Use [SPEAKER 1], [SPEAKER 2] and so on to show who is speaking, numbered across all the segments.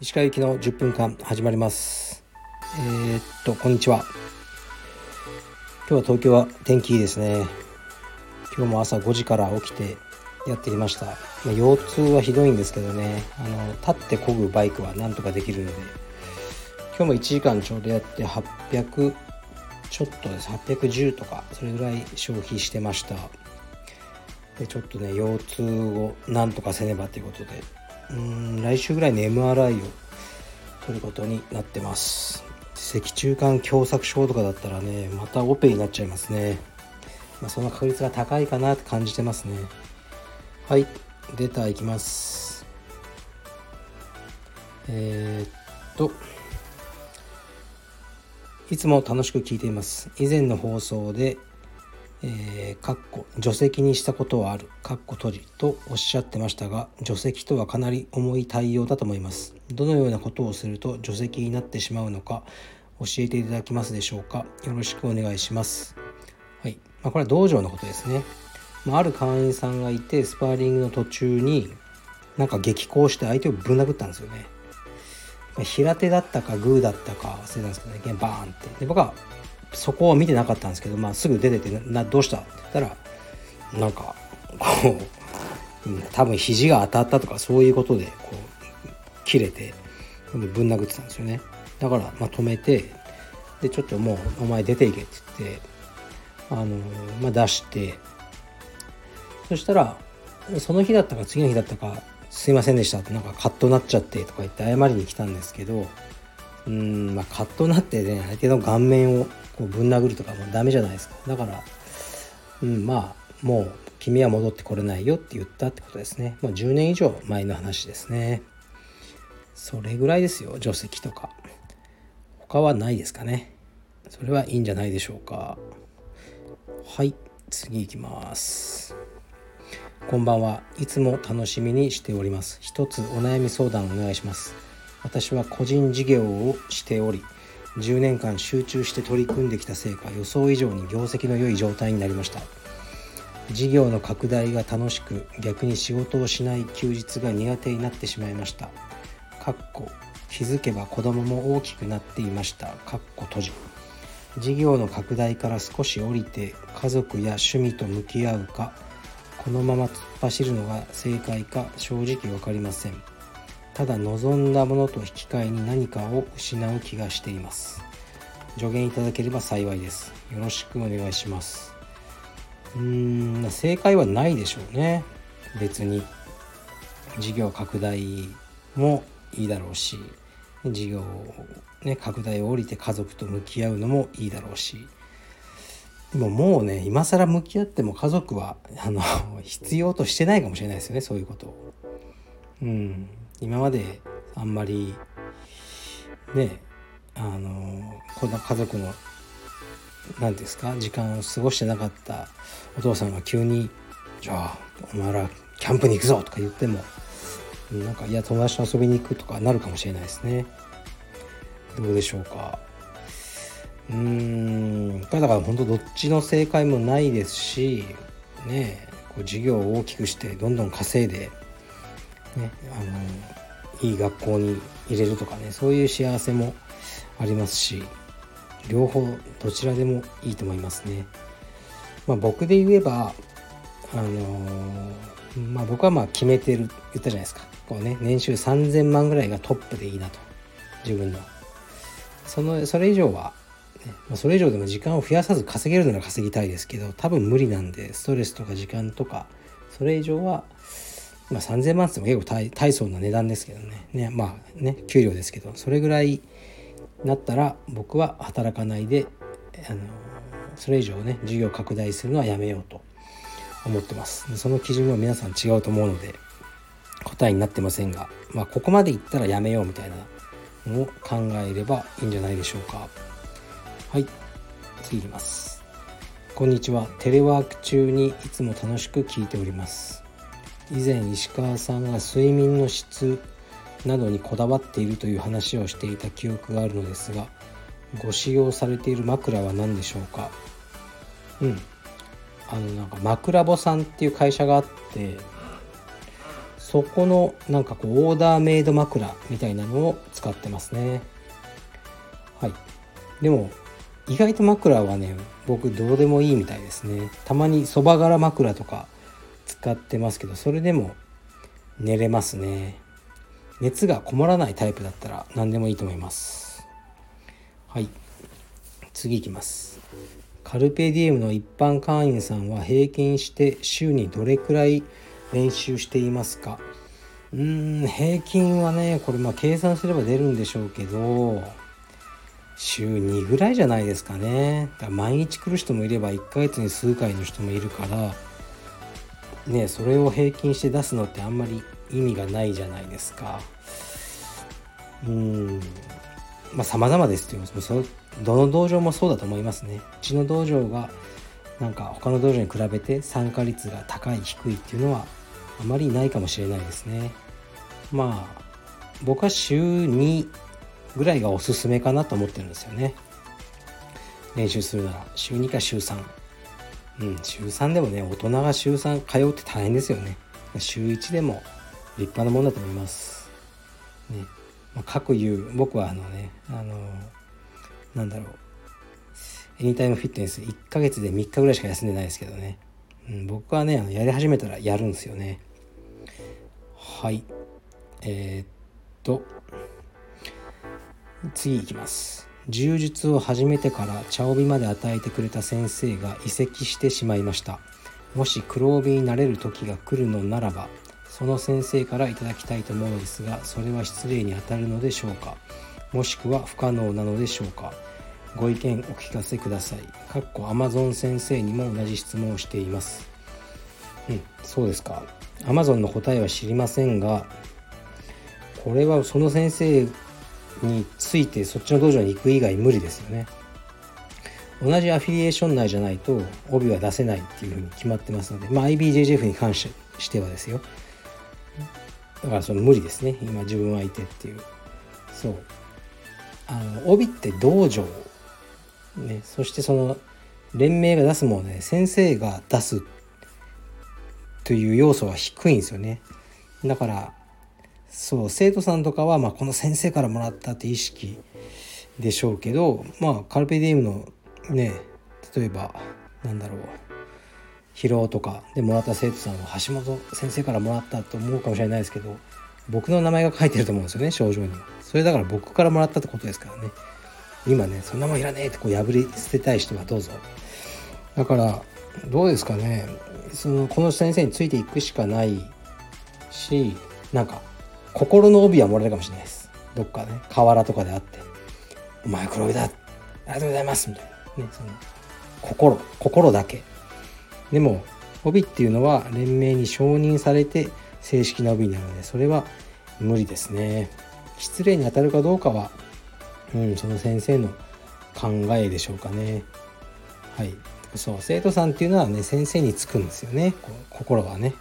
[SPEAKER 1] 石川行きの10分間始まります。えー、っとこんにちは。今日は東京は天気いいですね。今日も朝5時から起きてやってきました、まあ、腰痛はひどいんですけどね。あの立って漕ぐバイクはなんとかできるので。今日も1時間ちょうどやって800ちょっとです。810とかそれぐらい消費してました。でちょっとね腰痛をなんとかせねばということでうん来週ぐらいに MRI を取ることになってます。脊柱管狭窄症とかだったらねまたオペになっちゃいますね、まあ、その確率が高いかなって感じてますね。はいデータいきます。えー、っといつも楽しく聞いています。以前の放送でえー、かっこ除籍にしたことはあるかっこ閉じとおっしゃってましたが除籍とはかなり重い対応だと思います。どのようなことをすると除籍になってしまうのか教えていただけますでしょうか。よろしくお願いします。はい。まあ、これは道場のことですね、まあ、ある会員さんがいてスパーリングの途中になんか激高して相手をぶん殴ったんですよね。平手だったかグーだったか忘れたんですけどね。バーンって。で僕はそこを見てなかったんですけど、まあ、すぐ出ててなどうしたって言ったらなんかこう多分肘が当たったとかそういうことでこう切れてぶん殴ってたんですよね。だからまあ止めてでちょっともうお前出ていけって言ってあのまあ出してそしたらその日だったか次の日だったかすいませんでしたってなんかカッとなっちゃってとか言って謝りに来たんですけどうんまあカッとなってね相手の顔面をこうぶん殴るとかもダメじゃないですか。だからうんまあもう君は戻ってこれないよって言ったってことですね、まあ、10年以上前の話ですね。それぐらいですよ除籍とか。他はないですかね。それはいいんじゃないでしょうか。はい次いきます。こんばんは。いつも楽しみにしております。一つお悩み相談お願いします。私は個人事業をしており10年間集中して取り組んできたせいか予想以上に業績の良い状態になりました。事業の拡大が楽しく逆に仕事をしない休日が苦手になってしまいました。かっこ気づけば子供も大きくなっていました。かっこ閉じ。事業の拡大から少し降りて家族や趣味と向き合うかこのまま突っ走るのが正解か正直分かりません。ただ望んだものと引き換えに何かを失う気がしています。助言いただければ幸いです。よろしくお願いします。うーん正解はないでしょうね。別に。事業拡大もいいだろうし事業をね拡大を降りて家族と向き合うのもいいだろうし。でももうね今更向き合っても家族はあの 必要としてないかもしれないですよねそういうことを。うん。今まであんまりねあのこんな家族の何ですか時間を過ごしてなかったお父さんが急に「じゃあお前らキャンプに行くぞ」とか言ってもなんかいや友達と遊びに行くとかなるかもしれないですね。どうでしょうか。うーん。だから本当どっちの正解もないですしねこう事業を大きくしてどんどん稼いでね、あのいい学校に入れるとかねそういう幸せもありますし両方どちらでもいいと思いますね。まあ、僕で言えばあのー、まあ、僕はまあ決めてる言ったじゃないですか。こうね年収3000万ぐらいがトップでいいなと。自分の。そのそれ以上は、ね、ま、それ以上でも時間を増やさず稼げるなら稼ぎたいですけど多分無理なんでストレスとか時間とかそれ以上はまあ、3000万っても結構大大層な値段ですけどね。ねまあね給料ですけどそれぐらいなったら僕は働かないであのそれ以上ね事業拡大するのはやめようと思ってます。その基準は皆さん違うと思うので答えになってませんが、まあ、ここまでいったらやめようみたいなのを考えればいいんじゃないでしょうか。はい次いきます。こんにちは。テレワーク中にいつも楽しく聞いております。以前石川さんが睡眠の質などにこだわっているという話をしていた記憶があるのですがご使用されている枕は何でしょうか？うん。あのなんか枕ぼさんっていう会社があってそこのなんかこうオーダーメイド枕みたいなのを使ってますね。はい。でも意外と枕はね僕どうでもいいみたいですね。たまにそば柄枕とか使ってますけどそれでも寝れますね。熱がこもらないタイプだったら何でもいいと思います。はい。次いきます。カルペディエムの一般会員さんは平均して週にどれくらい練習していますか？うーん平均はねこれまあ計算すれば出るんでしょうけど週2ぐらいじゃないですかね。だから毎日来る人もいれば1ヶ月に数回の人もいるからねそれを平均して出すのってあんまり意味がないじゃないですか。うん。まあ様々ですっていうそのどの道場もそうだと思いますね。うちの道場がなんか他の道場に比べて参加率が高い低いっていうのはあまりないかもしれないですね。まあ僕は週2ぐらいがおすすめかなと思ってるんですよね。練習するなら。週2か週3うん週3でもね大人が週3通うって大変ですよね。週1でも立派なもんだと思います。ねまあ、各言う僕はあのねあのなんだろう。エニタイムフィットネス1ヶ月で3日ぐらいしか休んでないですけどね、うん、僕はねあのやり始めたらやるんですよね。はい。えー、っと次いきます。柔術を始めてから茶帯まで与えてくれた先生が移籍してしまいましたもし黒帯になれる時が来るのならばその先生からいただきたいと思うのですがそれは失礼にあたるのでしょうか？もしくは不可能なのでしょうか？ご意見お聞かせください。かっこ Amazon 先生にも同じ質問をしています。うん、そうですか。Amazon の答えは知りませんが、これはその先生についてそっちの道場に行く以外無理ですよね。同じアフィリエーション内じゃないと帯は出せないっていうふうに決まってますので、まあ、IBJJF に関してはですよ。だからその無理ですね。今自分はいてっていう。そう。あの、帯って道場ね、そしてその連盟が出すもので、ね、先生が出すという要素は低いんですよね。だからそう生徒さんとかは、まあ、この先生からもらったって意識でしょうけどまあカルペディウムのね例えばなんだろう疲労とかでもらった生徒さんは橋本先生からもらったと思うかもしれないですけど僕の名前が書いてると思うんですよね症状に。それだから僕からもらったってことですからね。今ねそんなもんいらねえってこう破り捨てたい人はどうぞ。だからどうですかね。そのこの先生についていくしかないしなんか心の帯はもらえるかもしれないですどっかね河原とかであって「お前黒帯だありがとうございます」みたいなねその心心だけでも帯っていうのは連盟に承認されて正式な帯になるのでそれは無理ですね失礼に当たるかどうかはうん、その先生の考えでしょうかね。はい。そう、生徒さんっていうのはね、先生につくんですよね。心はね。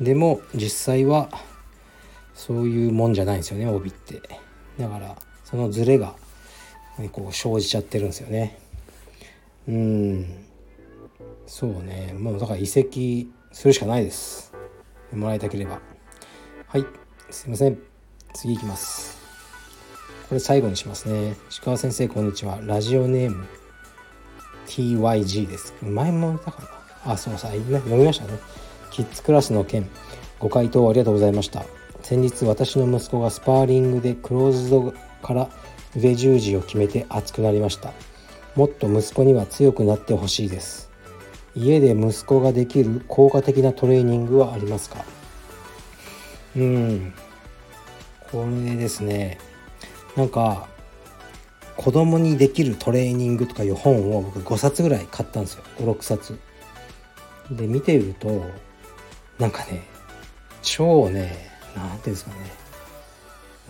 [SPEAKER 1] でも、実際は、そういうもんじゃないんですよね、帯って。だから、そのズレが、こう、生じちゃってるんですよね。うん。そうね。もう、だから移籍するしかないです。もらいたければ。はい。すいません。次行きます。これ最後にしますね。石川先生、こんにちは。ラジオネーム TYG です。前も言ったかなあ、そうさ、読みましたね。キッズクラスの件、ご回答ありがとうございました。先日、私の息子がスパーリングでクローズドから腕十字を決めて熱くなりました。もっと息子には強くなってほしいです。家で息子ができる効果的なトレーニングはありますか？うん。これですね。なんか子供にできるトレーニングとかいう本を僕5冊ぐらい買ったんですよ56冊で見てるとなんかね超ね何ていうんですかね。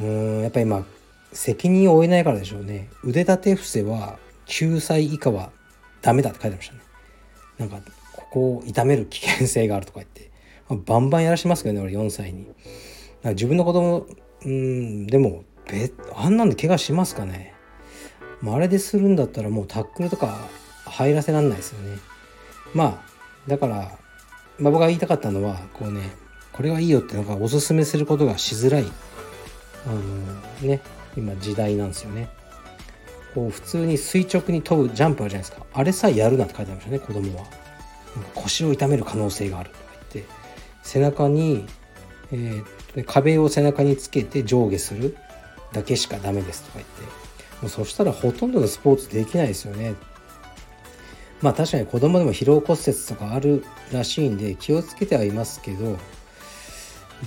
[SPEAKER 1] うんやっぱりまあ責任を負えないからでしょうね。腕立て伏せは9歳以下はダメだって書いてましたね。なんかここを痛める危険性があるとか言って。バンバンやらしますけどね俺4歳に。自分の子供うんでもべあんなんで怪我しますかね、まあ、あれでするんだったらもうタックルとか入らせらんないですよね。まあだから、まあ、僕が言いたかったのはこうねこれはいいよってなんかおすすめすることがしづらい。あのね今時代なんですよね。こう普通に垂直に飛ぶジャンプあるじゃないですか。あれさえやるなって書いてありましたね子供は。腰を痛める可能性があるとか言って。背中に、えー、壁を背中につけて上下するだけしかダメですとか言って。もうそしたらほとんどのスポーツできないですよね。まあ確かに子供でも疲労骨折とかあるらしいんで気をつけてはいますけど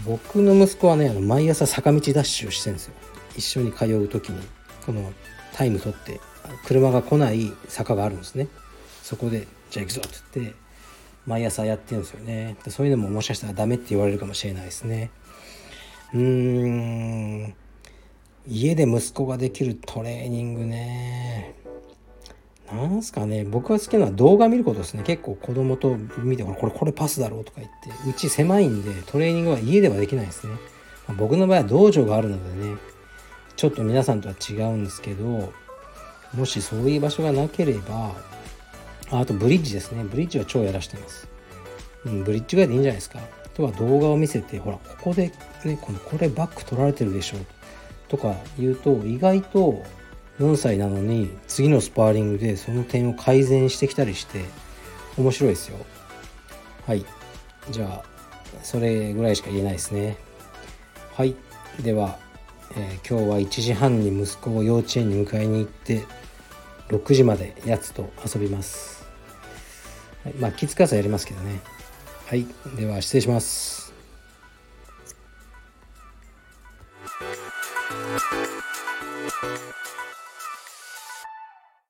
[SPEAKER 1] 僕の息子はねあの毎朝坂道ダッシュをしてるんですよ。一緒に通う時に。このタイム取って車が来ない坂があるんですね。そこでじゃあ行くぞって言って毎朝やってるんですよね。でそういうのももしかしたらダメって言われるかもしれないですね。うーん。家で息子ができるトレーニングね。なんすかね。僕が好きなのは動画見ることですね。結構子供と見てこれこれパスだろうとか言って。うち狭いんでトレーニングは家ではできないですね、まあ、僕の場合は道場があるのでね。ちょっと皆さんとは違うんですけどもしそういう場所がなければあとブリッジですね。ブリッジは超やらしてます、うん、ブリッジぐらいでいいんじゃないですか。あとは動画を見せてほらここでねこのこれバック取られてるでしょとか言うと意外と4歳なのに次のスパーリングでその点を改善してきたりして面白いですよ。はい。じゃあそれぐらいしか言えないですね。はい。では、えー、今日は1時半に息子を幼稚園に迎えに行って6時までやつと遊びます、はい、まあキッズカースやりますけどね。はい。では失礼します。